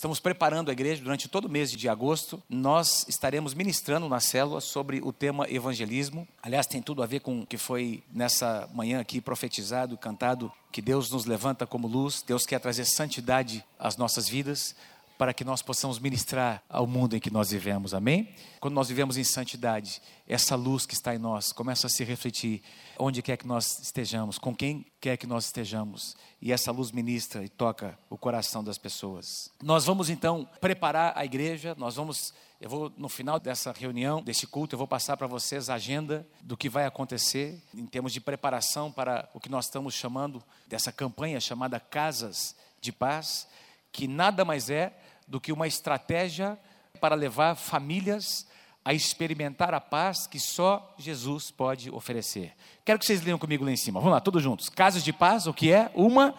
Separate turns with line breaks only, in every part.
Estamos preparando a igreja durante todo o mês de agosto. Nós estaremos ministrando na célula sobre o tema evangelismo. Aliás, tem tudo a ver com o que foi nessa manhã aqui profetizado, cantado, que Deus nos levanta como luz. Deus quer trazer santidade às nossas vidas para que nós possamos ministrar ao mundo em que nós vivemos, amém? Quando nós vivemos em santidade, essa luz que está em nós começa a se refletir onde quer que nós estejamos, com quem quer que nós estejamos, e essa luz ministra e toca o coração das pessoas. Nós vamos então preparar a igreja, nós vamos eu vou, no final dessa reunião, desse culto, eu vou passar para vocês a agenda do que vai acontecer em termos de preparação para o que nós estamos chamando dessa campanha chamada Casas de Paz, que nada mais é do que uma estratégia para levar famílias a experimentar a paz que só Jesus pode oferecer. Quero que vocês leiam comigo lá em cima. Vamos lá, todos juntos. Casas de paz, o que é? Uma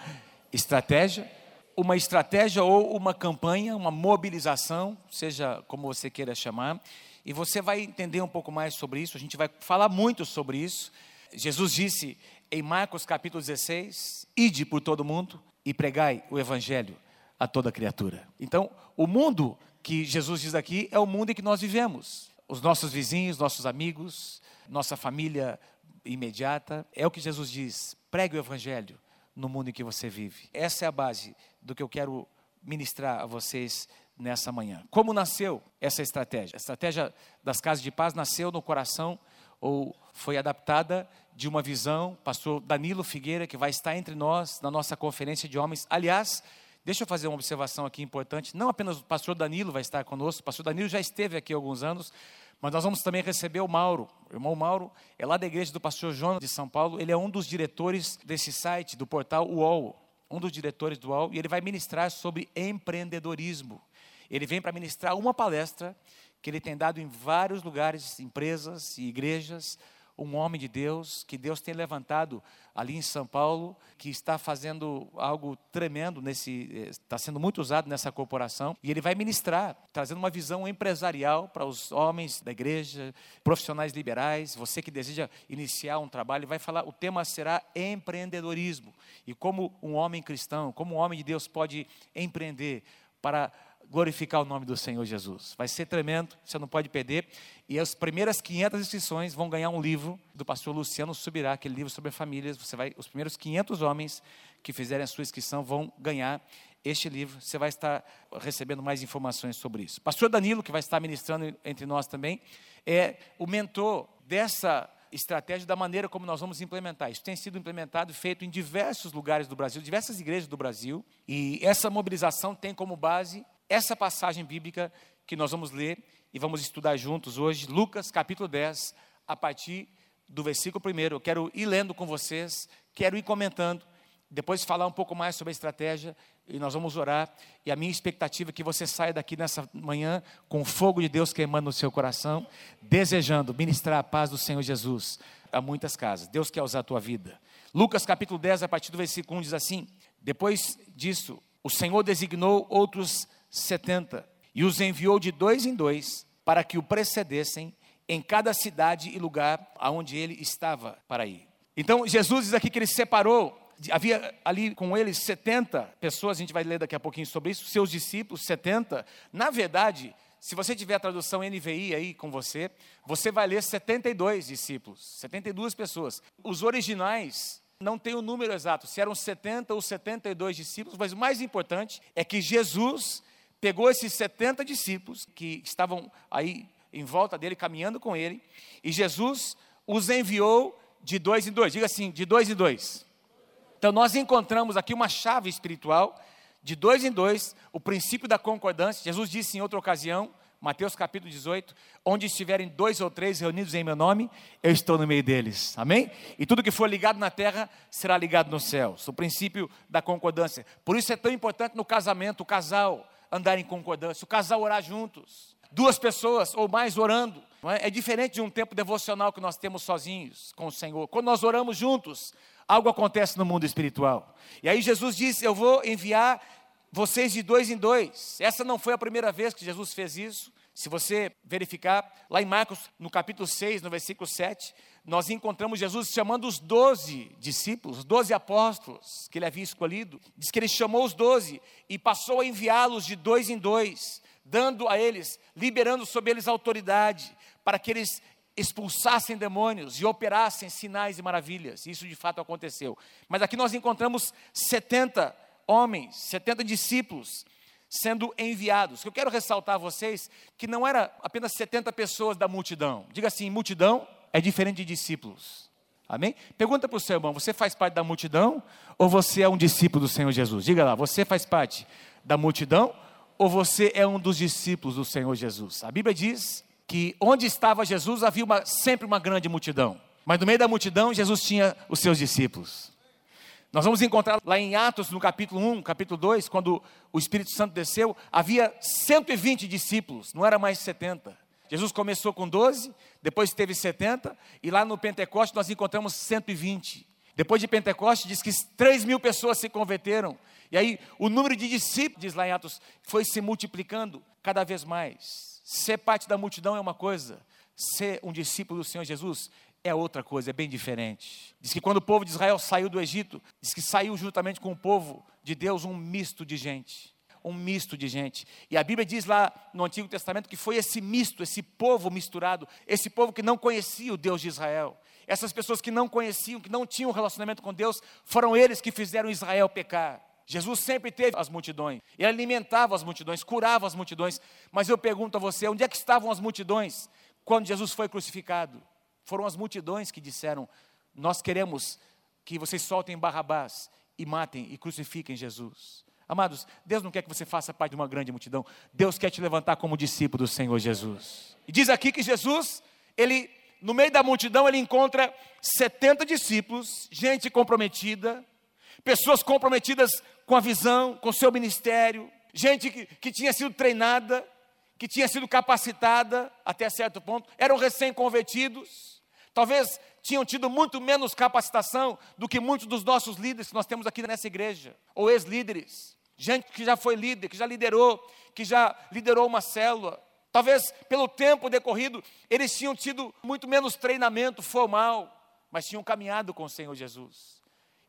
estratégia, uma estratégia ou uma campanha, uma mobilização, seja como você queira chamar, e você vai entender um pouco mais sobre isso, a gente vai falar muito sobre isso. Jesus disse em Marcos capítulo 16: Ide por todo mundo e pregai o evangelho a toda criatura. Então, o mundo que Jesus diz aqui é o mundo em que nós vivemos. Os nossos vizinhos, nossos amigos, nossa família imediata. É o que Jesus diz: pregue o evangelho no mundo em que você vive. Essa é a base do que eu quero ministrar a vocês nessa manhã. Como nasceu essa estratégia? A estratégia das casas de paz nasceu no coração ou foi adaptada de uma visão, pastor Danilo Figueira, que vai estar entre nós na nossa conferência de homens. Aliás, Deixa eu fazer uma observação aqui importante. Não apenas o pastor Danilo vai estar conosco, o pastor Danilo já esteve aqui há alguns anos, mas nós vamos também receber o Mauro. O irmão Mauro é lá da igreja do pastor Jonas de São Paulo. Ele é um dos diretores desse site, do portal UOL. Um dos diretores do UOL. E ele vai ministrar sobre empreendedorismo. Ele vem para ministrar uma palestra que ele tem dado em vários lugares, empresas e igrejas, um homem de Deus, que Deus tem levantado ali em São Paulo, que está fazendo algo tremendo nesse, eh, está sendo muito usado nessa corporação, e ele vai ministrar, trazendo uma visão empresarial para os homens da igreja, profissionais liberais, você que deseja iniciar um trabalho, vai falar, o tema será empreendedorismo, e como um homem cristão, como um homem de Deus pode empreender para glorificar o nome do Senhor Jesus. Vai ser tremendo, você não pode perder. E as primeiras 500 inscrições vão ganhar um livro do pastor Luciano Subirá, aquele livro sobre famílias. Você vai, os primeiros 500 homens que fizerem a sua inscrição vão ganhar este livro. Você vai estar recebendo mais informações sobre isso. Pastor Danilo, que vai estar ministrando entre nós também, é o mentor dessa estratégia da maneira como nós vamos implementar. Isso tem sido implementado e feito em diversos lugares do Brasil, diversas igrejas do Brasil, e essa mobilização tem como base essa passagem bíblica que nós vamos ler e vamos estudar juntos hoje, Lucas capítulo 10, a partir do versículo 1. Eu quero ir lendo com vocês, quero ir comentando, depois falar um pouco mais sobre a estratégia e nós vamos orar. E a minha expectativa é que você saia daqui nessa manhã com o fogo de Deus queimando no seu coração, desejando ministrar a paz do Senhor Jesus a muitas casas. Deus quer usar a tua vida. Lucas capítulo 10, a partir do versículo 1 diz assim: Depois disso, o Senhor designou outros setenta, e os enviou de dois em dois para que o precedessem em cada cidade e lugar aonde ele estava para ir. Então Jesus diz aqui que ele separou, havia ali com ele 70 pessoas, a gente vai ler daqui a pouquinho sobre isso, seus discípulos, 70. Na verdade, se você tiver a tradução NVI aí com você, você vai ler 72 discípulos, 72 pessoas. Os originais não tem o número exato, se eram 70 ou 72 discípulos, mas o mais importante é que Jesus pegou esses 70 discípulos que estavam aí em volta dele, caminhando com ele, e Jesus os enviou de dois em dois. Diga assim, de dois em dois. Então nós encontramos aqui uma chave espiritual, de dois em dois, o princípio da concordância. Jesus disse em outra ocasião, Mateus capítulo 18, onde estiverem dois ou três reunidos em meu nome, eu estou no meio deles. Amém? E tudo que for ligado na terra será ligado nos céus. O princípio da concordância. Por isso é tão importante no casamento, o casal andar em concordância, o casal orar juntos, duas pessoas ou mais orando. É? é? diferente de um tempo devocional que nós temos sozinhos com o Senhor. Quando nós oramos juntos, algo acontece no mundo espiritual. E aí Jesus disse: Eu vou enviar vocês de dois em dois. Essa não foi a primeira vez que Jesus fez isso. Se você verificar, lá em Marcos, no capítulo 6, no versículo 7, nós encontramos Jesus chamando os doze discípulos, os doze apóstolos que ele havia escolhido. Diz que ele chamou os doze e passou a enviá-los de dois em dois, dando a eles, liberando sobre eles autoridade, para que eles expulsassem demônios e operassem sinais e maravilhas. Isso de fato aconteceu. Mas aqui nós encontramos 70 homens, 70 discípulos sendo enviados. Eu quero ressaltar a vocês que não era apenas 70 pessoas da multidão. Diga assim, multidão é diferente de discípulos. Amém? Pergunta para o seu irmão: você faz parte da multidão ou você é um discípulo do Senhor Jesus? Diga lá, você faz parte da multidão ou você é um dos discípulos do Senhor Jesus? A Bíblia diz que onde estava Jesus havia uma, sempre uma grande multidão, mas no meio da multidão Jesus tinha os seus discípulos. Nós vamos encontrar lá em Atos, no capítulo 1, capítulo 2, quando o Espírito Santo desceu, havia 120 discípulos, não era mais 70. Jesus começou com 12, depois teve 70, e lá no Pentecoste nós encontramos 120. Depois de Pentecoste, diz que 3 mil pessoas se converteram. E aí o número de discípulos, diz lá em Atos, foi se multiplicando cada vez mais. Ser parte da multidão é uma coisa, ser um discípulo do Senhor Jesus é outra coisa, é bem diferente. Diz que quando o povo de Israel saiu do Egito, diz que saiu juntamente com o povo de Deus um misto de gente. Um misto de gente. E a Bíblia diz lá no Antigo Testamento que foi esse misto, esse povo misturado, esse povo que não conhecia o Deus de Israel. Essas pessoas que não conheciam, que não tinham relacionamento com Deus, foram eles que fizeram Israel pecar. Jesus sempre teve as multidões, ele alimentava as multidões, curava as multidões. Mas eu pergunto a você: onde é que estavam as multidões quando Jesus foi crucificado? Foram as multidões que disseram: Nós queremos que vocês soltem Barrabás e matem e crucifiquem Jesus. Amados, Deus não quer que você faça parte de uma grande multidão. Deus quer te levantar como discípulo do Senhor Jesus. E diz aqui que Jesus, ele, no meio da multidão, ele encontra 70 discípulos, gente comprometida, pessoas comprometidas com a visão, com o seu ministério, gente que, que tinha sido treinada, que tinha sido capacitada até certo ponto, eram recém-convertidos, talvez tinham tido muito menos capacitação do que muitos dos nossos líderes que nós temos aqui nessa igreja, ou ex-líderes, gente que já foi líder, que já liderou, que já liderou uma célula. Talvez pelo tempo decorrido, eles tinham tido muito menos treinamento formal, mas tinham caminhado com o Senhor Jesus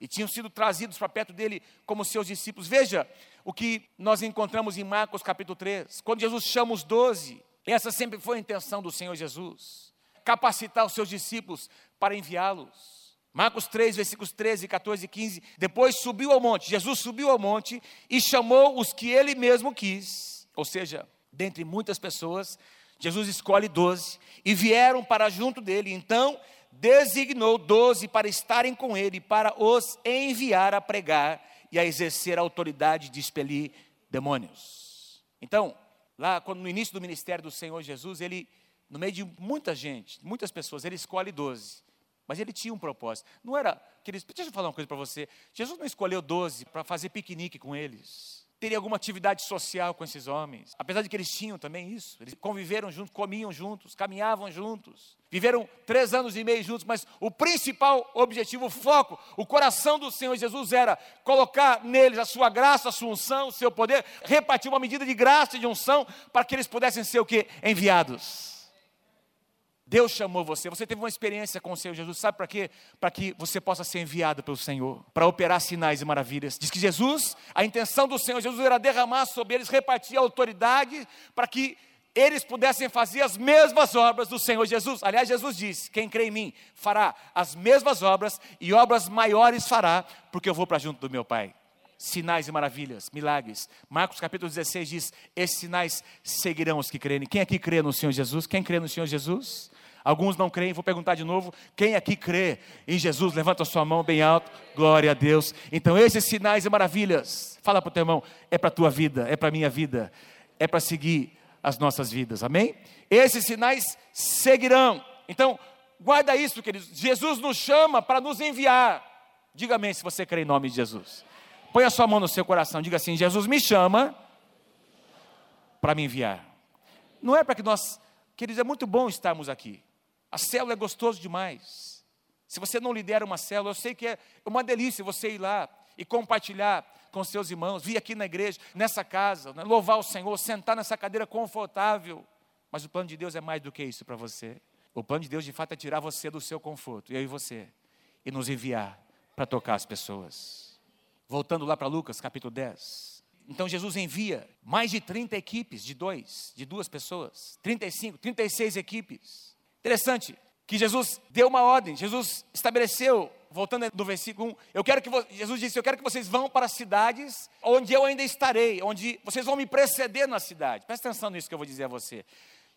e tinham sido trazidos para perto dele como seus discípulos. Veja o que nós encontramos em Marcos capítulo 3, quando Jesus chama os doze, essa sempre foi a intenção do Senhor Jesus, capacitar os seus discípulos para enviá-los. Marcos 3, versículos 13, 14 e 15. Depois subiu ao monte, Jesus subiu ao monte e chamou os que ele mesmo quis, ou seja, dentre muitas pessoas, Jesus escolhe doze e vieram para junto dele. Então designou doze para estarem com ele, para os enviar a pregar e a exercer a autoridade de expelir demônios. Então, lá quando, no início do ministério do Senhor Jesus, ele, no meio de muita gente, muitas pessoas, ele escolhe doze. Mas ele tinha um propósito. Não era. Queridos, deixa eu falar uma coisa para você. Jesus não escolheu doze para fazer piquenique com eles teria alguma atividade social com esses homens. Apesar de que eles tinham também isso. Eles conviveram juntos, comiam juntos, caminhavam juntos. Viveram três anos e meio juntos, mas o principal objetivo, o foco, o coração do Senhor Jesus era colocar neles a sua graça, a sua unção, o seu poder, repartir uma medida de graça e de unção para que eles pudessem ser o que? Enviados. Deus chamou você, você teve uma experiência com o Senhor Jesus, sabe para quê? Para que você possa ser enviado pelo Senhor, para operar sinais e maravilhas. Diz que Jesus, a intenção do Senhor Jesus era derramar sobre eles, repartir autoridade, para que eles pudessem fazer as mesmas obras do Senhor Jesus. Aliás, Jesus disse: Quem crê em mim fará as mesmas obras e obras maiores fará, porque eu vou para junto do meu Pai. Sinais e maravilhas, milagres. Marcos capítulo 16 diz: Esses sinais seguirão os que creem. Quem aqui crê no Senhor Jesus? Quem crê no Senhor Jesus? Alguns não creem, vou perguntar de novo. Quem aqui crê em Jesus? Levanta a sua mão bem alto. Glória a Deus. Então, esses sinais e maravilhas, fala para o teu irmão, é para a tua vida, é para a minha vida, é para seguir as nossas vidas. Amém? Esses sinais seguirão. Então, guarda isso, queridos. Jesus nos chama para nos enviar. Diga amém se você crê em nome de Jesus. Põe a sua mão no seu coração, diga assim: Jesus me chama para me enviar. Não é para que nós, queridos, é muito bom estarmos aqui. A célula é gostoso demais. Se você não lidera uma célula, eu sei que é uma delícia você ir lá e compartilhar com seus irmãos, vir aqui na igreja, nessa casa, né, louvar o Senhor, sentar nessa cadeira confortável. Mas o plano de Deus é mais do que isso para você. O plano de Deus, de fato, é tirar você do seu conforto, eu e você, e nos enviar para tocar as pessoas. Voltando lá para Lucas, capítulo 10. Então Jesus envia mais de 30 equipes, de dois, de duas pessoas, 35, 36 equipes. Interessante que Jesus deu uma ordem, Jesus estabeleceu, voltando no versículo 1, eu quero que Jesus disse, eu quero que vocês vão para cidades onde eu ainda estarei, onde vocês vão me preceder na cidade. Presta atenção nisso que eu vou dizer a você.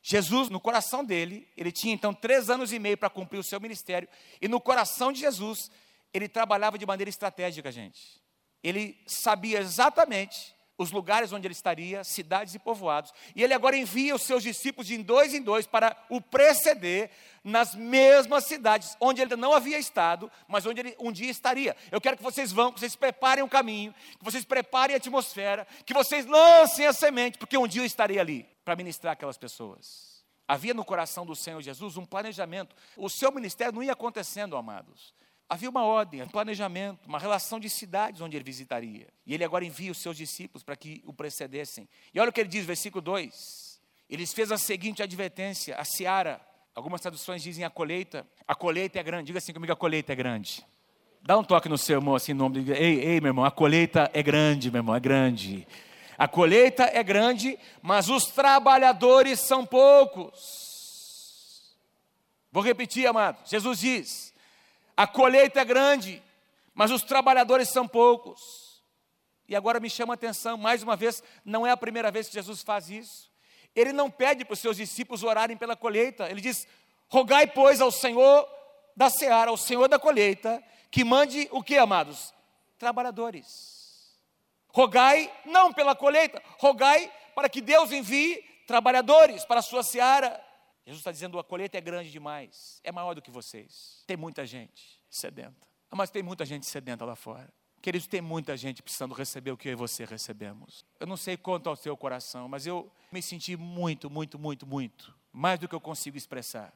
Jesus, no coração dele, ele tinha então três anos e meio para cumprir o seu ministério, e no coração de Jesus, ele trabalhava de maneira estratégica, gente. Ele sabia exatamente os lugares onde ele estaria, cidades e povoados. E ele agora envia os seus discípulos de dois em dois para o preceder nas mesmas cidades onde ele não havia estado, mas onde ele um dia estaria. Eu quero que vocês vão, que vocês preparem o caminho, que vocês preparem a atmosfera, que vocês lancem a semente, porque um dia eu estarei ali para ministrar aquelas pessoas. Havia no coração do Senhor Jesus um planejamento. O seu ministério não ia acontecendo, amados. Havia uma ordem, um planejamento, uma relação de cidades onde ele visitaria. E ele agora envia os seus discípulos para que o precedessem. E olha o que ele diz, versículo 2. Ele fez a seguinte advertência: a seara, algumas traduções dizem a colheita, a colheita é grande. Diga assim comigo: a colheita é grande. Dá um toque no seu irmão assim, no nome. Ei, ei, meu irmão, a colheita é grande, meu irmão, é grande. A colheita é grande, mas os trabalhadores são poucos. Vou repetir, amado. Jesus diz: a colheita é grande, mas os trabalhadores são poucos. E agora me chama a atenção, mais uma vez, não é a primeira vez que Jesus faz isso. Ele não pede para os seus discípulos orarem pela colheita, ele diz: rogai, pois, ao Senhor da seara, ao Senhor da colheita, que mande o que, amados? Trabalhadores. Rogai não pela colheita, rogai para que Deus envie trabalhadores para a sua seara. Jesus está dizendo: a colheita é grande demais, é maior do que vocês. Tem muita gente sedenta. Ah, mas tem muita gente sedenta lá fora. Queridos, tem muita gente precisando receber o que eu e você recebemos. Eu não sei quanto ao seu coração, mas eu me senti muito, muito, muito, muito, mais do que eu consigo expressar,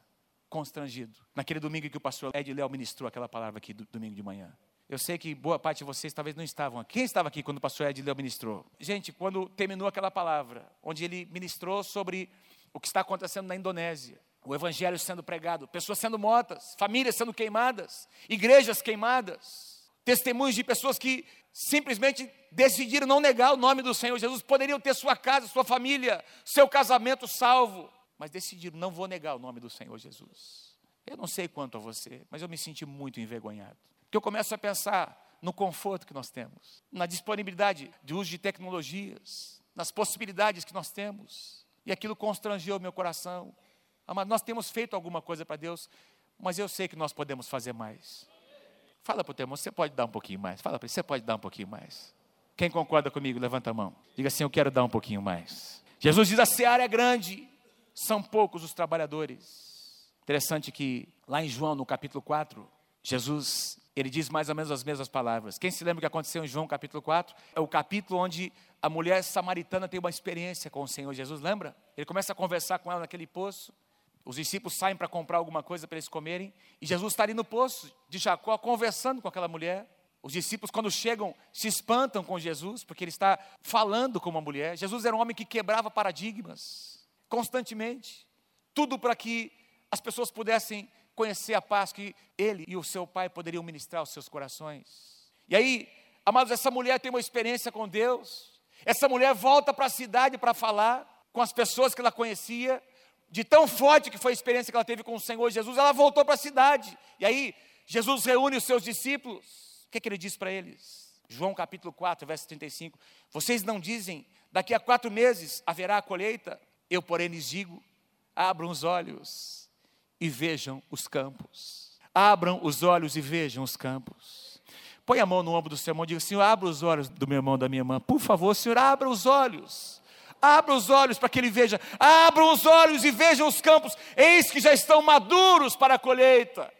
constrangido. Naquele domingo que o pastor Ed Léo ministrou aquela palavra aqui, do, domingo de manhã. Eu sei que boa parte de vocês talvez não estavam aqui. Quem estava aqui quando o pastor Ed Léo ministrou? Gente, quando terminou aquela palavra, onde ele ministrou sobre o que está acontecendo na Indonésia. O evangelho sendo pregado, pessoas sendo mortas, famílias sendo queimadas, igrejas queimadas, testemunhos de pessoas que simplesmente decidiram não negar o nome do Senhor Jesus, poderiam ter sua casa, sua família, seu casamento salvo, mas decidiram não vou negar o nome do Senhor Jesus. Eu não sei quanto a você, mas eu me senti muito envergonhado. Porque eu começo a pensar no conforto que nós temos, na disponibilidade de uso de tecnologias, nas possibilidades que nós temos e aquilo constrangeu meu coração. Amado, nós temos feito alguma coisa para Deus, mas eu sei que nós podemos fazer mais. Fala para o teu irmão, você pode dar um pouquinho mais. Fala para ele, você pode dar um pouquinho mais. Quem concorda comigo, levanta a mão. Diga assim, eu quero dar um pouquinho mais. Jesus diz, a seara é grande, são poucos os trabalhadores. Interessante que lá em João, no capítulo 4, Jesus, ele diz mais ou menos as mesmas palavras. Quem se lembra o que aconteceu em João capítulo 4? É o capítulo onde a mulher samaritana tem uma experiência com o Senhor Jesus, lembra? Ele começa a conversar com ela naquele poço. Os discípulos saem para comprar alguma coisa para eles comerem. E Jesus está ali no poço de Jacó, conversando com aquela mulher. Os discípulos, quando chegam, se espantam com Jesus, porque ele está falando com uma mulher. Jesus era um homem que quebrava paradigmas, constantemente. Tudo para que as pessoas pudessem conhecer a paz que ele e o seu pai poderiam ministrar aos seus corações. E aí, amados, essa mulher tem uma experiência com Deus. Essa mulher volta para a cidade para falar com as pessoas que ela conhecia, de tão forte que foi a experiência que ela teve com o Senhor Jesus, ela voltou para a cidade. E aí, Jesus reúne os seus discípulos. O que, é que ele diz para eles? João capítulo 4, verso 35. Vocês não dizem, daqui a quatro meses haverá a colheita? Eu, porém, lhes digo: abram os olhos e vejam os campos. Abram os olhos e vejam os campos. Põe a mão no ombro do seu irmão e diga: Senhor, abra os olhos do meu irmão, da minha irmã. Por favor, Senhor, abra os olhos. Abra os olhos para que ele veja. Abram os olhos e vejam os campos. Eis que já estão maduros para a colheita.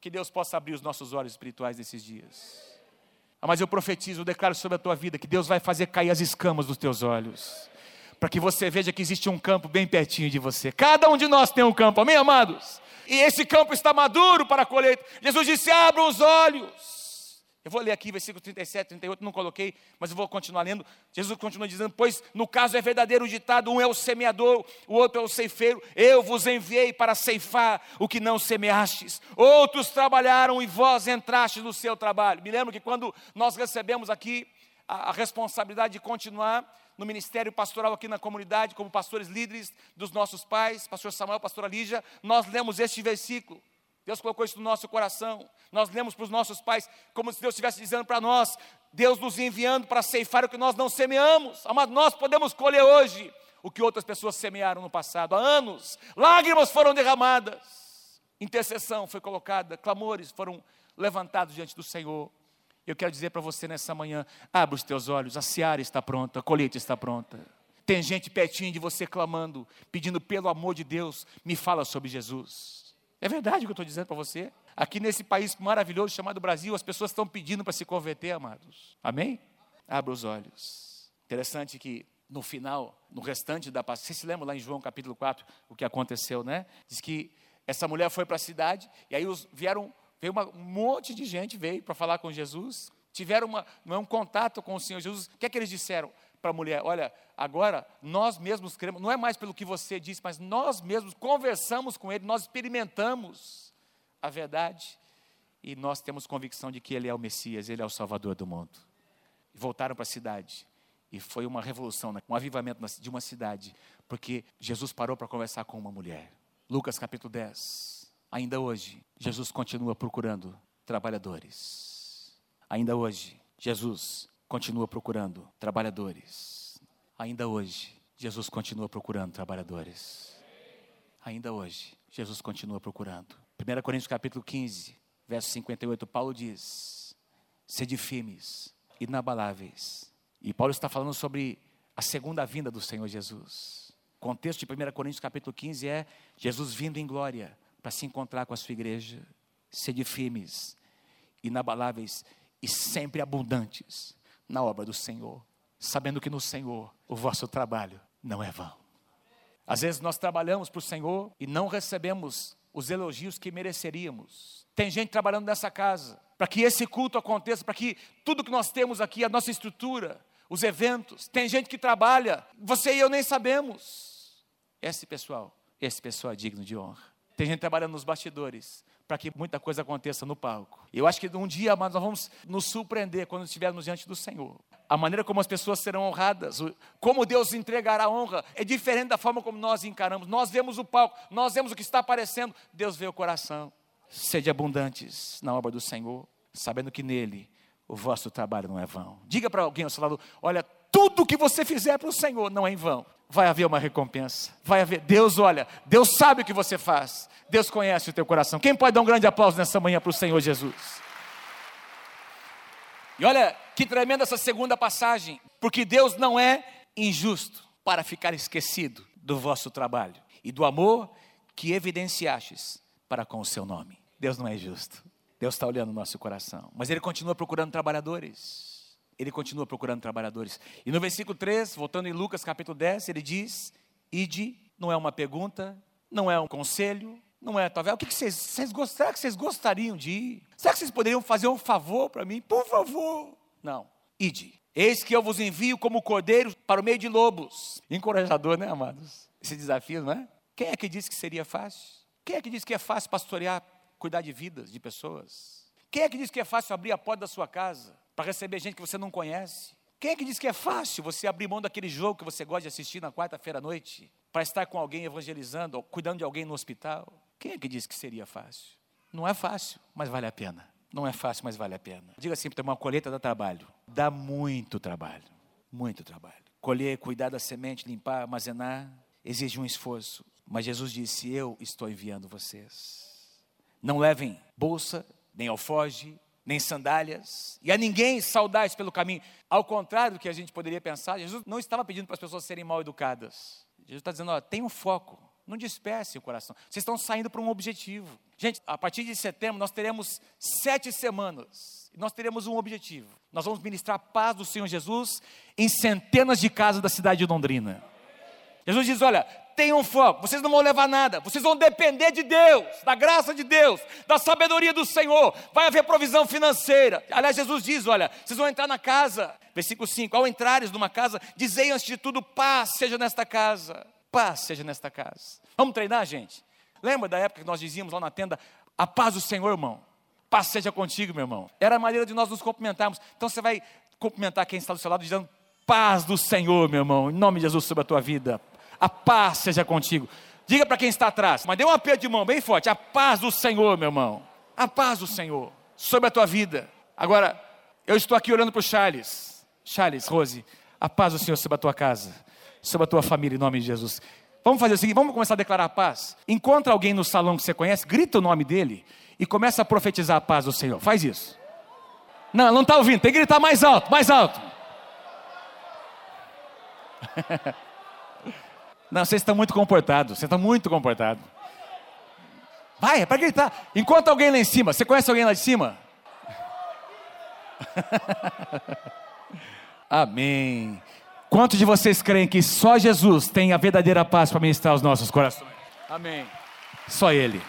Que Deus possa abrir os nossos olhos espirituais nesses dias. Ah, mas eu profetizo, eu declaro sobre a tua vida que Deus vai fazer cair as escamas dos teus olhos para que você veja que existe um campo bem pertinho de você. Cada um de nós tem um campo, amém, amados? E esse campo está maduro para a colheita. Jesus disse: abram os olhos. Eu vou ler aqui versículo 37, 38, não coloquei, mas eu vou continuar lendo. Jesus continua dizendo: Pois no caso é verdadeiro o ditado: um é o semeador, o outro é o ceifeiro. Eu vos enviei para ceifar o que não semeastes. Outros trabalharam e vós entrastes no seu trabalho. Me lembro que quando nós recebemos aqui a, a responsabilidade de continuar no ministério pastoral aqui na comunidade, como pastores líderes dos nossos pais, pastor Samuel, pastora Lígia, nós lemos este versículo. Deus colocou isso no nosso coração. Nós lemos para os nossos pais, como se Deus estivesse dizendo para nós: Deus nos enviando para ceifar o que nós não semeamos. Mas nós podemos colher hoje o que outras pessoas semearam no passado. Há anos, lágrimas foram derramadas, intercessão foi colocada, clamores foram levantados diante do Senhor. Eu quero dizer para você nessa manhã: abra os teus olhos, a seara está pronta, a colheita está pronta. Tem gente pertinho de você clamando, pedindo pelo amor de Deus, me fala sobre Jesus. É verdade o que eu estou dizendo para você. Aqui nesse país maravilhoso chamado Brasil, as pessoas estão pedindo para se converter, amados. Amém? Abra os olhos. Interessante que no final, no restante da passagem, você se lembra lá em João capítulo 4 o que aconteceu, né? Diz que essa mulher foi para a cidade e aí os, vieram, veio uma, um monte de gente veio para falar com Jesus, tiveram uma, um contato com o Senhor Jesus. O que é que eles disseram? para a mulher: Olha, agora nós mesmos cremos, não é mais pelo que você disse, mas nós mesmos conversamos com Ele, nós experimentamos a verdade e nós temos convicção de que Ele é o Messias, Ele é o Salvador do mundo. Voltaram para a cidade. E foi uma revolução, né, um avivamento de uma cidade, porque Jesus parou para conversar com uma mulher. Lucas capítulo 10. Ainda hoje, Jesus continua procurando trabalhadores. Ainda hoje, Jesus continua procurando trabalhadores. Ainda hoje, Jesus continua procurando trabalhadores. Ainda hoje, Jesus continua procurando. 1 Coríntios capítulo 15, verso 58, Paulo diz: Sede firmes, inabaláveis. E Paulo está falando sobre a segunda vinda do Senhor Jesus. O contexto de 1 Coríntios capítulo 15 é Jesus vindo em glória para se encontrar com a sua igreja. Sede firmes, inabaláveis e sempre abundantes na obra do Senhor, sabendo que no Senhor o vosso trabalho não é vão. Às vezes nós trabalhamos para o Senhor e não recebemos os elogios que mereceríamos. Tem gente trabalhando nessa casa para que esse culto aconteça, para que tudo que nós temos aqui, a nossa estrutura, os eventos, tem gente que trabalha, você e eu nem sabemos. Esse pessoal, esse pessoal é digno de honra. Tem gente trabalhando nos bastidores, para que muita coisa aconteça no palco. Eu acho que um dia nós vamos nos surpreender quando estivermos diante do Senhor. A maneira como as pessoas serão honradas, como Deus entregará a honra, é diferente da forma como nós encaramos. Nós vemos o palco, nós vemos o que está aparecendo, Deus vê o coração. Sede abundantes na obra do Senhor, sabendo que nele o vosso trabalho não é vão. Diga para alguém ao seu lado: olha, tudo que você fizer para o Senhor não é em vão vai haver uma recompensa. Vai haver. Deus olha, Deus sabe o que você faz. Deus conhece o teu coração. Quem pode dar um grande aplauso nessa manhã para o Senhor Jesus? E olha que tremenda essa segunda passagem, porque Deus não é injusto para ficar esquecido do vosso trabalho e do amor que evidenciastes para com o seu nome. Deus não é injusto. Deus está olhando o nosso coração, mas Ele continua procurando trabalhadores ele continua procurando trabalhadores. E no versículo 3, voltando em Lucas capítulo 10, ele diz: Ide, não é uma pergunta, não é um conselho, não é talvez. O que, vocês, vocês será que vocês gostariam de ir? Será que vocês poderiam fazer um favor para mim? Por favor. Não. Ide. Eis que eu vos envio como cordeiro para o meio de lobos. Encorajador, né, amados? Esse desafio, não é? Quem é que disse que seria fácil? Quem é que disse que é fácil pastorear, cuidar de vidas, de pessoas? Quem é que disse que é fácil abrir a porta da sua casa? Para receber gente que você não conhece. Quem é que diz que é fácil você abrir mão daquele jogo que você gosta de assistir na quarta-feira à noite para estar com alguém evangelizando ou cuidando de alguém no hospital? Quem é que diz que seria fácil? Não é fácil, mas vale a pena. Não é fácil, mas vale a pena. Diga assim, para uma colheita dá trabalho. Dá muito trabalho. Muito trabalho. Colher, cuidar da semente, limpar, armazenar, exige um esforço. Mas Jesus disse: Eu estou enviando vocês. Não levem bolsa, nem alfoge, nem sandálias, e a ninguém saudais pelo caminho. Ao contrário do que a gente poderia pensar, Jesus não estava pedindo para as pessoas serem mal educadas. Jesus está dizendo: ó, tem um foco, não disperse o coração. Vocês estão saindo para um objetivo. Gente, a partir de setembro nós teremos sete semanas. Nós teremos um objetivo. Nós vamos ministrar a paz do Senhor Jesus em centenas de casas da cidade de Londrina. Jesus diz: olha, tenham foco, vocês não vão levar nada, vocês vão depender de Deus, da graça de Deus, da sabedoria do Senhor, vai haver provisão financeira. Aliás, Jesus diz: olha, vocês vão entrar na casa, versículo 5: ao entrares numa casa, dizei antes de tudo, paz seja nesta casa, paz seja nesta casa. Vamos treinar, gente? Lembra da época que nós dizíamos lá na tenda, a paz do Senhor, irmão? Paz seja contigo, meu irmão. Era a maneira de nós nos cumprimentarmos. Então você vai cumprimentar quem está do seu lado, dizendo: Paz do Senhor, meu irmão, em nome de Jesus sobre a tua vida. A paz seja contigo. Diga para quem está atrás, mas dê um aperto de mão bem forte. A paz do Senhor, meu irmão. A paz do Senhor sobre a tua vida. Agora, eu estou aqui orando para o Charles. Charles, Rose, a paz do Senhor sobre a tua casa, sobre a tua família, em nome de Jesus. Vamos fazer o seguinte, vamos começar a declarar a paz. Encontra alguém no salão que você conhece, grita o nome dele e começa a profetizar a paz do Senhor. Faz isso. Não, não está ouvindo, tem que gritar mais alto, mais alto. Não, vocês estão muito comportados. Vocês estão muito comportados. Vai, é para gritar. Enquanto alguém lá em cima. Você conhece alguém lá de cima? Amém. Quantos de vocês creem que só Jesus tem a verdadeira paz para ministrar os nossos corações? Amém. Só Ele.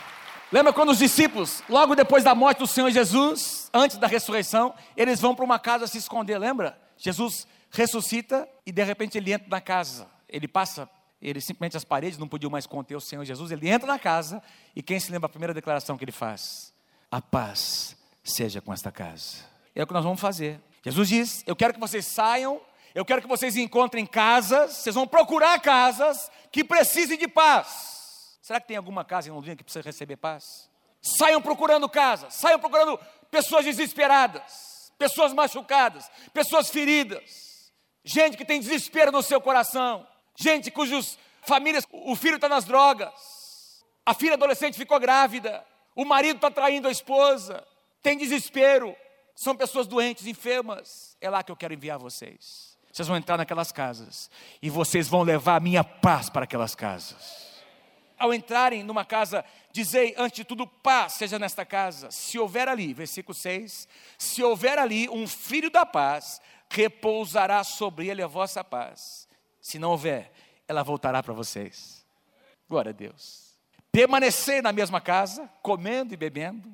Lembra quando os discípulos, logo depois da morte do Senhor Jesus, antes da ressurreição, eles vão para uma casa se esconder, lembra? Jesus ressuscita e de repente ele entra na casa. Ele passa ele simplesmente as paredes não podiam mais conter o Senhor Jesus. Ele entra na casa e quem se lembra a primeira declaração que ele faz? A paz seja com esta casa. É o que nós vamos fazer. Jesus diz: Eu quero que vocês saiam, eu quero que vocês encontrem casas, vocês vão procurar casas que precisem de paz. Será que tem alguma casa em Londrina que precisa receber paz? Saiam procurando casas, saiam procurando pessoas desesperadas, pessoas machucadas, pessoas feridas, gente que tem desespero no seu coração gente cujas famílias, o filho está nas drogas, a filha adolescente ficou grávida, o marido está traindo a esposa, tem desespero, são pessoas doentes, enfermas. É lá que eu quero enviar vocês. Vocês vão entrar naquelas casas e vocês vão levar a minha paz para aquelas casas. Ao entrarem numa casa, dizei antes de tudo, paz seja nesta casa. Se houver ali, versículo 6, se houver ali um filho da paz, repousará sobre ele a vossa paz se não houver, ela voltará para vocês. Glória a Deus. Permanecer na mesma casa, comendo e bebendo,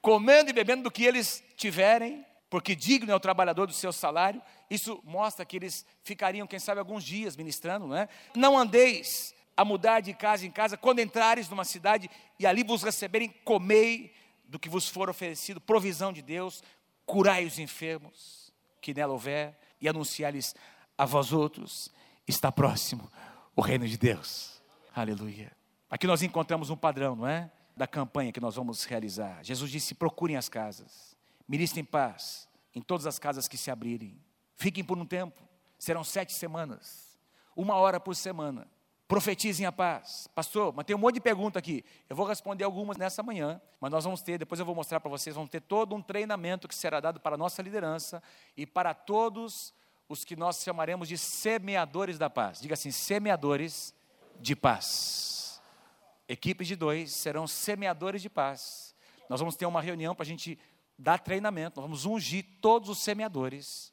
comendo e bebendo do que eles tiverem, porque digno é o trabalhador do seu salário. Isso mostra que eles ficariam, quem sabe, alguns dias ministrando, não é? Não andeis a mudar de casa em casa, quando entrares numa cidade e ali vos receberem, comei do que vos for oferecido, provisão de Deus, curai os enfermos que nela houver e anunciar-lhes a vós outros está próximo o reino de Deus. Aleluia. Aqui nós encontramos um padrão, não é? Da campanha que nós vamos realizar. Jesus disse: procurem as casas, ministrem paz em todas as casas que se abrirem. Fiquem por um tempo, serão sete semanas, uma hora por semana. Profetizem a paz. Pastor, mas tem um monte de pergunta aqui. Eu vou responder algumas nessa manhã, mas nós vamos ter, depois eu vou mostrar para vocês, vamos ter todo um treinamento que será dado para a nossa liderança e para todos os que nós chamaremos de semeadores da paz. Diga assim: semeadores de paz. Equipes de dois serão semeadores de paz. Nós vamos ter uma reunião para a gente dar treinamento, nós vamos ungir todos os semeadores.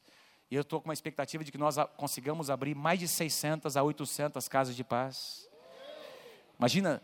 E eu estou com uma expectativa de que nós consigamos abrir mais de 600 a 800 casas de paz. Imagina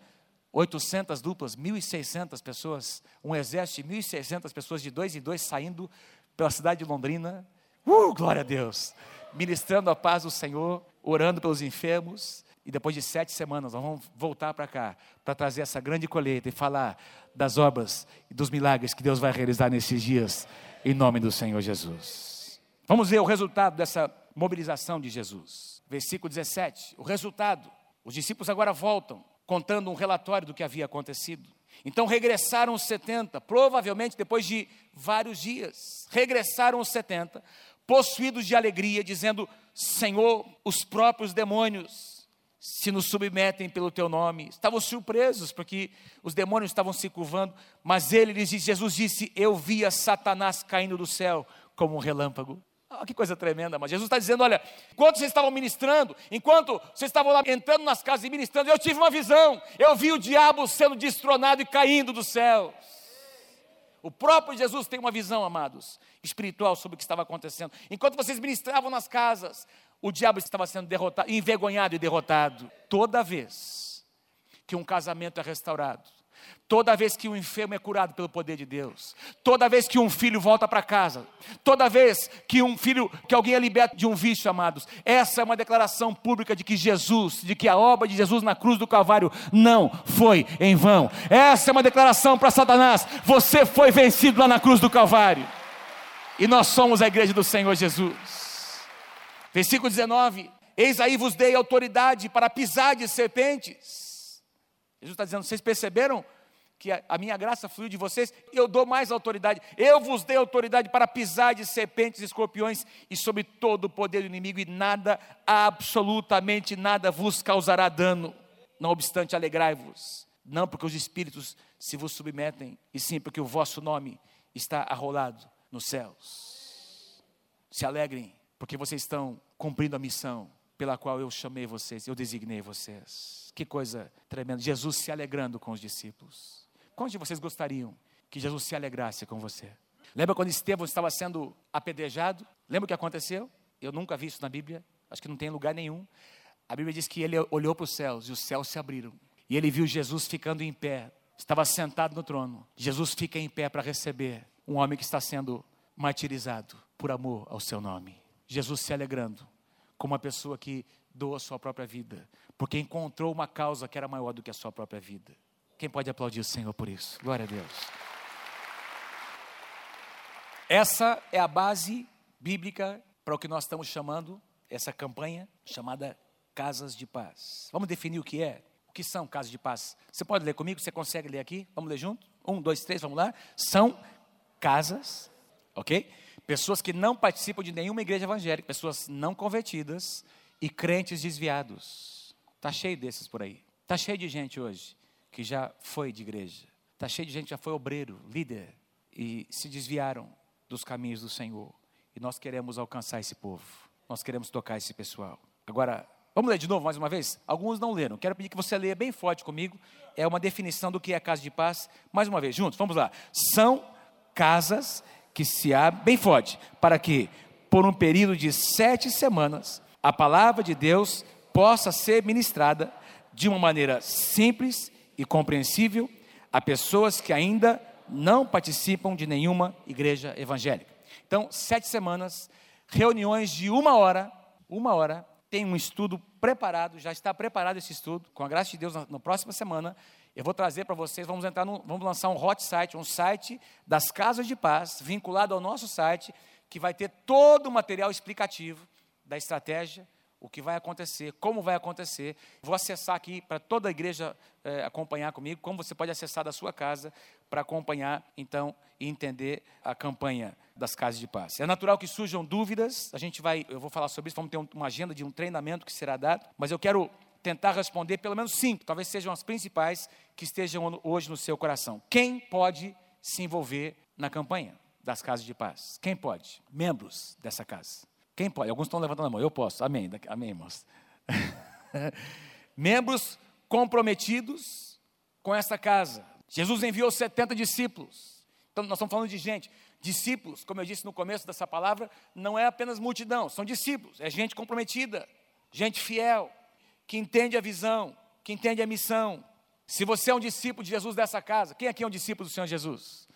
800 duplas, 1.600 pessoas, um exército de 1.600 pessoas de dois em dois saindo pela cidade de Londrina, Uh, glória a Deus. Ministrando a paz do Senhor, orando pelos enfermos. E depois de sete semanas, nós vamos voltar para cá, para trazer essa grande colheita e falar das obras e dos milagres que Deus vai realizar nesses dias, em nome do Senhor Jesus. Vamos ver o resultado dessa mobilização de Jesus. Versículo 17. O resultado: os discípulos agora voltam, contando um relatório do que havia acontecido. Então regressaram os 70, provavelmente depois de vários dias. Regressaram os 70, possuídos de alegria, dizendo: Senhor, os próprios demônios se nos submetem pelo teu nome. Estavam surpresos porque os demônios estavam se curvando, mas ele lhes disse: Jesus disse: Eu via Satanás caindo do céu como um relâmpago. Ah, que coisa tremenda, mas Jesus está dizendo: olha, enquanto vocês estavam ministrando, enquanto vocês estavam lá entrando nas casas e ministrando, eu tive uma visão, eu vi o diabo sendo destronado e caindo do céu. O próprio Jesus tem uma visão, amados, espiritual sobre o que estava acontecendo. Enquanto vocês ministravam nas casas, o diabo estava sendo derrotado, envergonhado e derrotado. Toda vez que um casamento é restaurado, Toda vez que um enfermo é curado pelo poder de Deus, toda vez que um filho volta para casa, toda vez que um filho, que alguém é liberto de um vício, amados, essa é uma declaração pública de que Jesus, de que a obra de Jesus na cruz do Calvário não foi em vão. Essa é uma declaração para Satanás: você foi vencido lá na cruz do Calvário, e nós somos a igreja do Senhor Jesus. Versículo 19: Eis aí vos dei autoridade para pisar de serpentes. Jesus está dizendo: vocês perceberam que a, minha graça fluiu de vocês, eu dou mais autoridade. Eu vos dei autoridade para pisar de serpentes e escorpiões e sobre todo o poder do inimigo, e nada, absolutamente nada, vos causará dano. Não obstante, alegrai-vos, não porque os espíritos se vos submetem, e sim porque o vosso nome está arrolado nos céus. Se alegrem, porque vocês estão cumprindo a missão pela qual eu chamei vocês, eu designei vocês. Que coisa tremenda. Jesus se alegrando com os discípulos. Quantos de vocês gostariam que Jesus se alegrasse com você? Lembra quando Estevão estava sendo apedrejado? Lembra o que aconteceu? Eu nunca vi isso na Bíblia, acho que não tem lugar nenhum. A Bíblia diz que ele olhou para os céus e os céus se abriram. E ele viu Jesus ficando em pé, estava sentado no trono. Jesus fica em pé para receber um homem que está sendo martirizado por amor ao seu nome. Jesus se alegrando com uma pessoa que doa a sua própria vida, porque encontrou uma causa que era maior do que a sua própria vida. Quem pode aplaudir o Senhor por isso? Glória a Deus. Essa é a base bíblica para o que nós estamos chamando, essa campanha chamada Casas de Paz. Vamos definir o que é? O que são casas de paz? Você pode ler comigo? Você consegue ler aqui? Vamos ler junto? Um, dois, três, vamos lá? São casas, ok? Pessoas que não participam de nenhuma igreja evangélica, pessoas não convertidas e crentes desviados. Está cheio desses por aí. Está cheio de gente hoje que já foi de igreja. Está cheio de gente que já foi obreiro, líder, e se desviaram dos caminhos do Senhor. E nós queremos alcançar esse povo. Nós queremos tocar esse pessoal. Agora, vamos ler de novo mais uma vez? Alguns não leram. Quero pedir que você leia bem forte comigo. É uma definição do que é casa de paz. Mais uma vez, juntos, vamos lá. São casas que se abrem, bem forte, para que, por um período de sete semanas, a palavra de Deus possa ser ministrada de uma maneira simples e compreensível a pessoas que ainda não participam de nenhuma igreja evangélica. Então, sete semanas, reuniões de uma hora, uma hora, tem um estudo preparado, já está preparado esse estudo, com a graça de Deus, na, na próxima semana, eu vou trazer para vocês, vamos entrar no, vamos lançar um hot site, um site das casas de paz, vinculado ao nosso site, que vai ter todo o material explicativo da estratégia, o que vai acontecer, como vai acontecer. Vou acessar aqui para toda a igreja é, acompanhar comigo, como você pode acessar da sua casa para acompanhar, então, e entender a campanha das casas de paz. É natural que surjam dúvidas, a gente vai, eu vou falar sobre isso, vamos ter uma agenda de um treinamento que será dado, mas eu quero tentar responder pelo menos cinco, talvez sejam as principais que estejam hoje no seu coração. Quem pode se envolver na campanha das casas de paz? Quem pode? Membros dessa casa. Quem pode? Alguns estão levantando a mão. Eu posso. Amém. Amém, irmãos. Membros comprometidos com essa casa. Jesus enviou 70 discípulos. Então, nós estamos falando de gente. Discípulos, como eu disse no começo dessa palavra, não é apenas multidão, são discípulos. É gente comprometida, gente fiel, que entende a visão, que entende a missão. Se você é um discípulo de Jesus dessa casa, quem aqui é um discípulo do Senhor Jesus?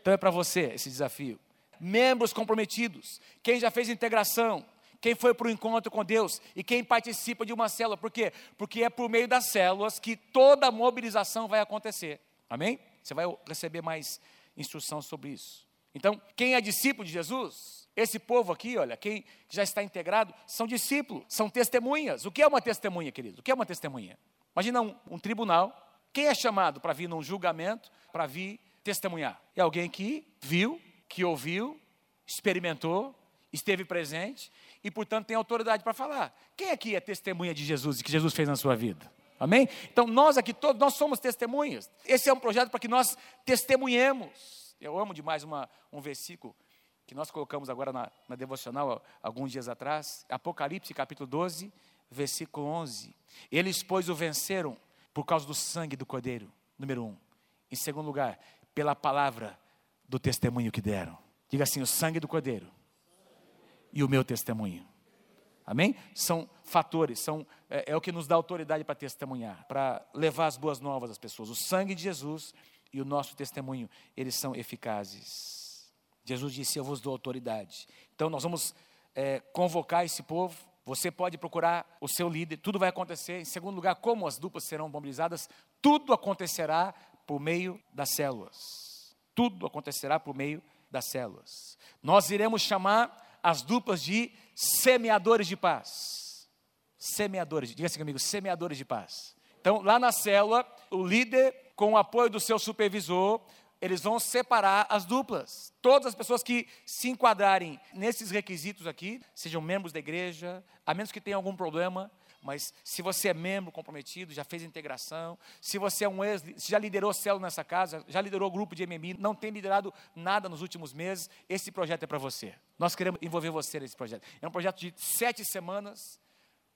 Então é para você esse desafio membros comprometidos, quem já fez integração, quem foi para o encontro com Deus e quem participa de uma célula. Por quê? Porque é por meio das células que toda a mobilização vai acontecer. Amém? Você vai receber mais instrução sobre isso. Então, quem é discípulo de Jesus, esse povo aqui, olha, quem já está integrado, são discípulos, são testemunhas. O que é uma testemunha, querido? O que é uma testemunha? Imagina um, um tribunal. Quem é chamado para vir num julgamento, para vir testemunhar? É alguém que viu, que ouviu, experimentou, esteve presente e, portanto, tem autoridade para falar. Quem aqui é testemunha de Jesus e que Jesus fez na sua vida? Amém? Então, nós aqui todos, nós somos testemunhas. Esse é um projeto para que nós testemunhemos. Eu amo demais uma, um versículo que nós colocamos agora na, na devocional alguns dias atrás, Apocalipse capítulo 12, versículo 11. Eles, pois, o venceram por causa do sangue do Cordeiro, número um. Em segundo lugar, pela palavra do testemunho que deram. Diga assim: o sangue do Cordeiro e o meu testemunho. Amém? São fatores, são, é, é o que nos dá autoridade para testemunhar, para levar as boas novas às pessoas. O sangue de Jesus e o nosso testemunho, eles são eficazes. Jesus disse: Eu vos dou autoridade. Então, nós vamos é, convocar esse povo. Você pode procurar o seu líder, tudo vai acontecer. Em segundo lugar, como as duplas serão mobilizadas, tudo acontecerá por meio das células. Tudo acontecerá por meio das células. Nós iremos chamar as duplas de semeadores de paz. Semeadores, diga assim comigo, semeadores de paz. Então, lá na célula, o líder, com o apoio do seu supervisor, eles vão separar as duplas. Todas as pessoas que se enquadrarem nesses requisitos aqui, sejam membros da igreja, a menos que tenham algum problema, mas se você é membro comprometido, já fez integração, se você é um ex, já liderou célula nessa casa, já liderou grupo de MMI, não tem liderado nada nos últimos meses, esse projeto é para você. Nós queremos envolver você nesse projeto. É um projeto de sete semanas.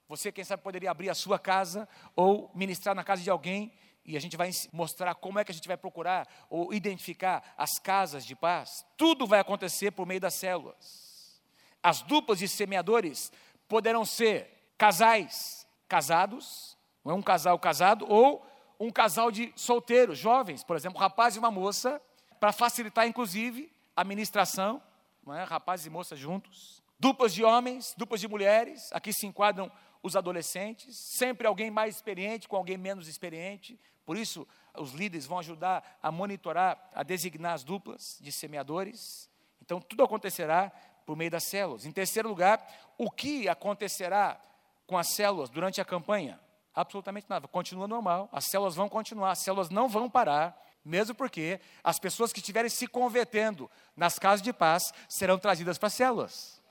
Você, quem sabe, poderia abrir a sua casa ou ministrar na casa de alguém e a gente vai mostrar como é que a gente vai procurar ou identificar as casas de paz. Tudo vai acontecer por meio das células. As duplas de semeadores poderão ser casais casados, não é um casal casado, ou um casal de solteiros, jovens, por exemplo, um rapaz e uma moça, para facilitar inclusive a ministração, é? rapazes e moças juntos. Duplas de homens, duplas de mulheres, aqui se enquadram os adolescentes, sempre alguém mais experiente com alguém menos experiente. Por isso, os líderes vão ajudar a monitorar, a designar as duplas de semeadores. Então, tudo acontecerá por meio das células. Em terceiro lugar, o que acontecerá com as células durante a campanha? Absolutamente nada. Continua normal. As células vão continuar, as células não vão parar. Mesmo porque as pessoas que estiverem se convertendo nas casas de paz serão trazidas para as células.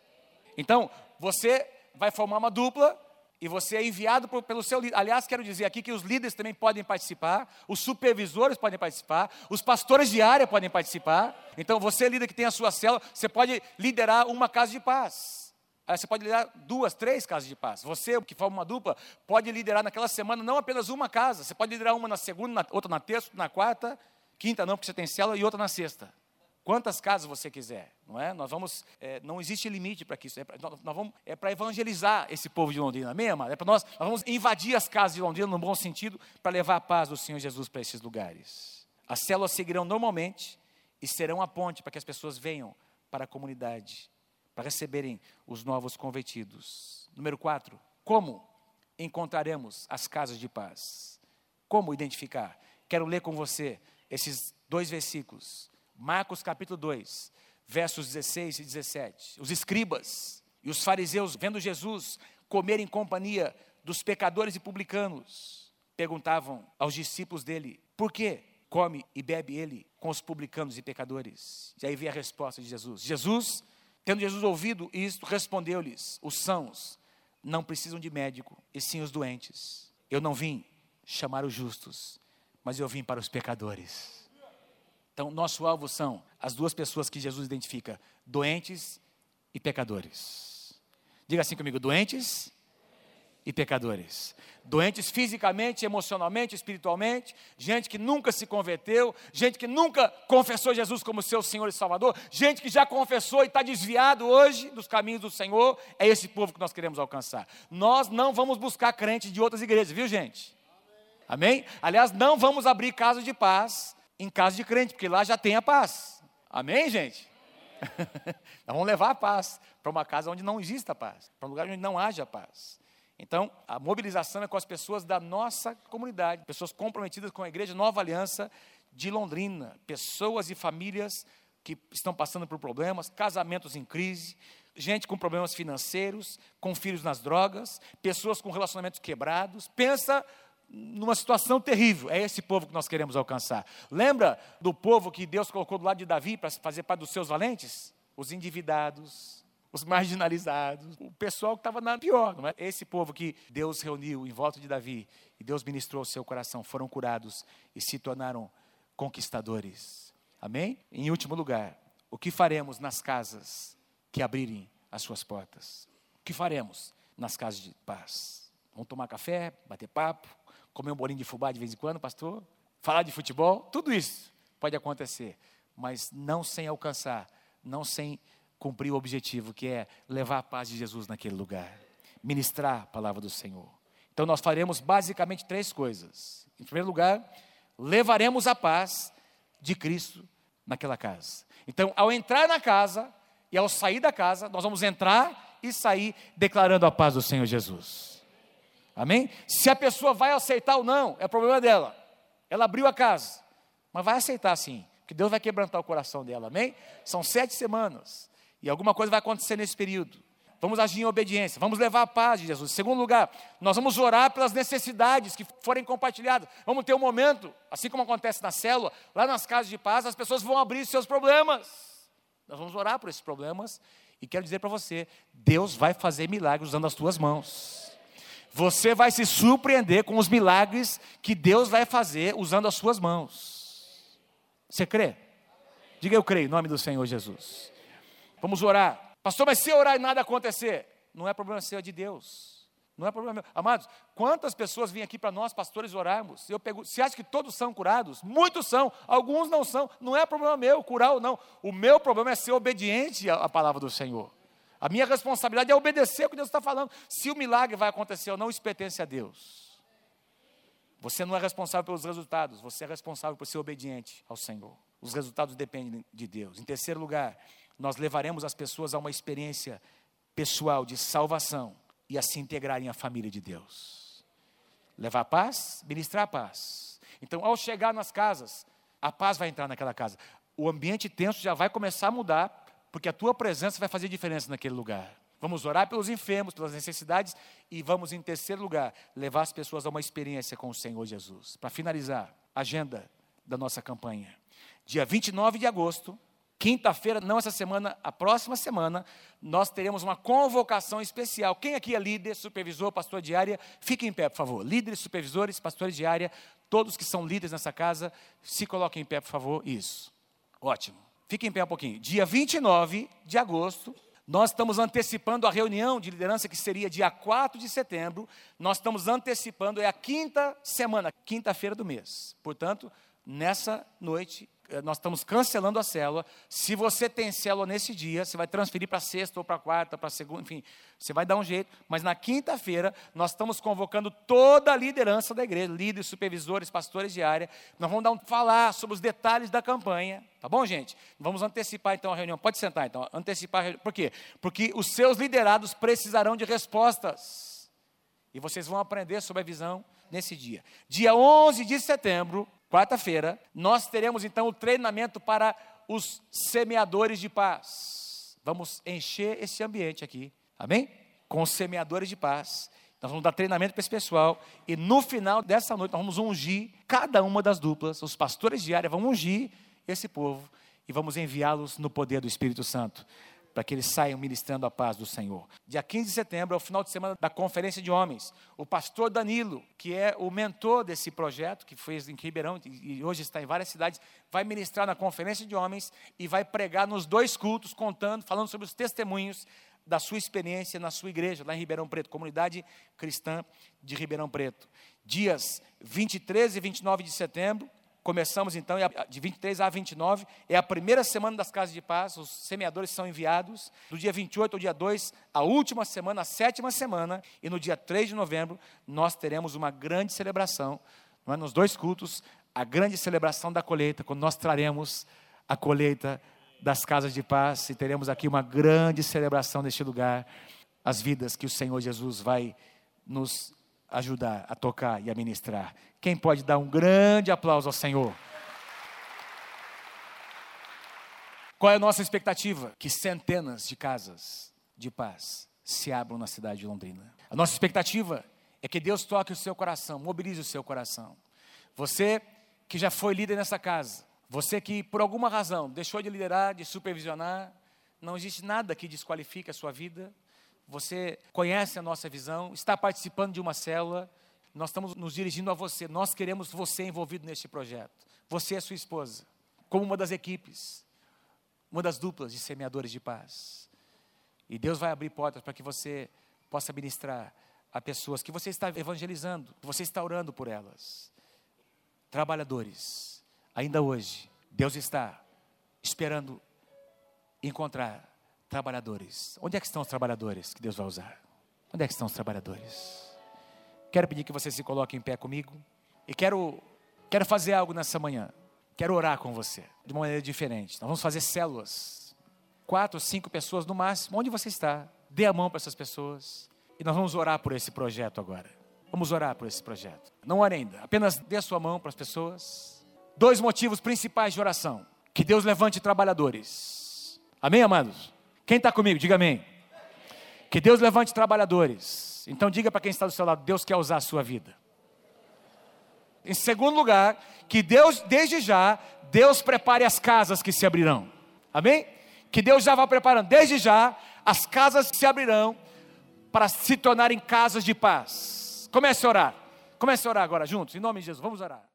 Então, você vai formar uma dupla e você é enviado por, pelo seu líder. Aliás, quero dizer aqui que os líderes também podem participar, os supervisores podem participar, os pastores de área podem participar. Então, você, líder que tem a sua célula, você pode liderar uma casa de paz. Aí você pode liderar duas, três casas de paz. Você, que forma uma dupla, pode liderar naquela semana não apenas uma casa. Você pode liderar uma na segunda, na, outra na terça, na quarta, quinta não, porque você tem célula, e outra na sexta. Quantas casas você quiser, não é? Nós vamos, é, não existe limite para isso. É nós vamos, é para evangelizar esse povo de Londrina, amado? É para nós, nós vamos invadir as casas de Londrina no bom sentido para levar a paz do Senhor Jesus para esses lugares. As células seguirão normalmente e serão a ponte para que as pessoas venham para a comunidade para receberem os novos convertidos. Número 4, como encontraremos as casas de paz? Como identificar? Quero ler com você esses dois versículos. Marcos capítulo 2, versos 16 e 17. Os escribas e os fariseus, vendo Jesus comer em companhia dos pecadores e publicanos, perguntavam aos discípulos dele: por que come e bebe ele com os publicanos e pecadores? E aí vem a resposta de Jesus: Jesus Tendo Jesus ouvido isto, respondeu-lhes: Os sãos não precisam de médico, e sim os doentes. Eu não vim chamar os justos, mas eu vim para os pecadores. Então, nosso alvo são as duas pessoas que Jesus identifica: doentes e pecadores. Diga assim comigo: doentes e pecadores. Doentes fisicamente, emocionalmente, espiritualmente, gente que nunca se converteu, gente que nunca confessou Jesus como seu Senhor e Salvador, gente que já confessou e está desviado hoje dos caminhos do Senhor, é esse povo que nós queremos alcançar. Nós não vamos buscar crentes de outras igrejas, viu gente? Amém? Aliás, não vamos abrir casa de paz em casa de crente, porque lá já tem a paz. Amém, gente? nós vamos levar a paz para uma casa onde não exista paz, para um lugar onde não haja paz. Então, a mobilização é com as pessoas da nossa comunidade, pessoas comprometidas com a Igreja Nova Aliança de Londrina, pessoas e famílias que estão passando por problemas, casamentos em crise, gente com problemas financeiros, com filhos nas drogas, pessoas com relacionamentos quebrados. Pensa numa situação terrível. É esse povo que nós queremos alcançar. Lembra do povo que Deus colocou do lado de Davi para fazer parte dos seus valentes? Os endividados, os marginalizados, o pessoal que estava na pior. Não é? Esse povo que Deus reuniu em volta de Davi e Deus ministrou o seu coração, foram curados e se tornaram conquistadores. Amém? Em último lugar, o que faremos nas casas que abrirem as suas portas? O que faremos nas casas de paz? Vamos tomar café, bater papo, comer um bolinho de fubá de vez em quando, pastor? Falar de futebol? Tudo isso pode acontecer, mas não sem alcançar, não sem cumprir o objetivo, que é levar a paz de Jesus naquele lugar. ministrar a palavra do Senhor. Então nós faremos basicamente três coisas. Em primeiro lugar, levaremos a paz de Cristo naquela casa. Então, ao entrar na casa e ao sair da casa, nós vamos entrar e sair declarando a paz do Senhor Jesus. Amém? Se a pessoa vai aceitar ou não, é problema dela. Ela abriu a casa, mas vai aceitar sim, que Deus vai quebrantar o coração dela. Amém? São sete semanas e alguma coisa vai acontecer nesse período vamos agir em obediência, vamos levar a paz de Jesus. Segundo lugar, nós vamos orar pelas necessidades que forem compartilhadas. Vamos ter um momento, assim como acontece na célula, lá nas casas de paz, as pessoas vão abrir seus problemas. Nós vamos orar por esses problemas e quero dizer para você: Deus vai fazer milagres usando as tuas mãos. Você vai se surpreender com os milagres que Deus vai fazer usando as suas mãos. Você crê? Diga eu creio, em nome do Senhor Jesus. Vamos orar. Pastor, mas se orar e nada acontecer, não é problema seu, é de Deus. Não é problema meu. Amados, quantas pessoas vêm aqui para nós, pastores, orarmos? Eu pergunto, se acha que todos são curados? Muitos são, alguns não são. Não é problema meu curar ou não. O meu problema é ser obediente à palavra do Senhor. A minha responsabilidade é obedecer o que Deus está falando. Se o milagre vai acontecer ou não, isso pertence a Deus. Você não é responsável pelos resultados, você é responsável por ser obediente ao Senhor. Os resultados dependem de Deus. Em terceiro lugar, nós levaremos as pessoas a uma experiência pessoal de salvação e a se integrarem à família de Deus. Levar paz, ministrar paz. Então, ao chegar nas casas, a paz vai entrar naquela casa. O ambiente tenso já vai começar a mudar, porque a tua presença vai fazer diferença naquele lugar. Vamos orar pelos enfermos, pelas necessidades e vamos, em terceiro lugar, levar as pessoas a uma experiência com o Senhor Jesus. Para finalizar, agenda da nossa campanha. Dia 29 de agosto, Quinta-feira, não essa semana, a próxima semana, nós teremos uma convocação especial. Quem aqui é líder, supervisor, pastor de área, fique em pé, por favor. Líderes, supervisores, pastores de área, todos que são líderes nessa casa, se coloquem em pé, por favor. Isso. Ótimo. Fiquem em pé um pouquinho. Dia 29 de agosto, nós estamos antecipando a reunião de liderança que seria dia 4 de setembro. Nós estamos antecipando, é a quinta semana, quinta-feira do mês. Portanto, nessa noite, nós estamos cancelando a célula. Se você tem célula nesse dia, você vai transferir para sexta ou para quarta, para segunda, enfim, você vai dar um jeito. Mas na quinta-feira, nós estamos convocando toda a liderança da igreja, líderes, supervisores, pastores de área. Nós vamos dar um, falar sobre os detalhes da campanha, tá bom, gente? Vamos antecipar então a reunião. Pode sentar então, antecipar a reunião. Por quê? Porque os seus liderados precisarão de respostas. E vocês vão aprender sobre a visão nesse dia. Dia 11 de setembro, quarta-feira, nós teremos então o treinamento para os semeadores de paz. Vamos encher esse ambiente aqui, amém? Com os semeadores de paz. Nós vamos dar treinamento para esse pessoal e no final dessa noite nós vamos ungir cada uma das duplas, os pastores de área vão ungir esse povo e vamos enviá-los no poder do Espírito Santo para que eles saiam ministrando a paz do Senhor. Dia 15 de setembro é o final de semana da Conferência de Homens. O pastor Danilo, que é o mentor desse projeto, que fez em Ribeirão e hoje está em várias cidades, vai ministrar na Conferência de Homens e vai pregar nos dois cultos, contando, falando sobre os testemunhos da sua experiência na sua igreja, lá em Ribeirão Preto, comunidade cristã de Ribeirão Preto. Dias 23 e 29 de setembro, Começamos então de 23 a 29, é a primeira semana das casas de paz, os semeadores são enviados. Do dia 28 ao dia 2, a última semana, a sétima semana, e no dia 3 de novembro, nós teremos uma grande celebração, é? nos dois cultos, a grande celebração da colheita, quando nós traremos a colheita das casas de paz e teremos aqui uma grande celebração neste lugar, as vidas que o Senhor Jesus vai nos ajudar a tocar e a ministrar. Quem pode dar um grande aplauso ao Senhor? Qual é a nossa expectativa? Que centenas de casas de paz se abram na cidade de Londrina. A nossa expectativa é que Deus toque o seu coração, mobilize o seu coração. Você que já foi líder nessa casa, você que por alguma razão deixou de liderar, de supervisionar, não existe nada que desqualifique a sua vida. Você conhece a nossa visão, está participando de uma célula, nós estamos nos dirigindo a você. Nós queremos você envolvido neste projeto. Você e a sua esposa, como uma das equipes, uma das duplas de semeadores de paz. E Deus vai abrir portas para que você possa ministrar a pessoas que você está evangelizando, que você está orando por elas. Trabalhadores, ainda hoje, Deus está esperando encontrar trabalhadores. Onde é que estão os trabalhadores que Deus vai usar? Onde é que estão os trabalhadores? Quero pedir que você se coloque em pé comigo e quero, quero fazer algo nessa manhã. Quero orar com você de uma maneira diferente. Nós vamos fazer células. Quatro, cinco pessoas no máximo. Onde você está? Dê a mão para essas pessoas. E nós vamos orar por esse projeto agora. Vamos orar por esse projeto. Não ore ainda. Apenas dê a sua mão para as pessoas. Dois motivos principais de oração. Que Deus levante trabalhadores. Amém, amados? Quem está comigo, diga amém. Que Deus levante trabalhadores. Então diga para quem está do seu lado, Deus quer usar a sua vida. Em segundo lugar, que Deus, desde já, Deus prepare as casas que se abrirão. Amém? Que Deus já vá preparando, desde já, as casas que se abrirão para se tornarem casas de paz. Comece a orar. Comece a orar agora juntos, em nome de Jesus. Vamos orar.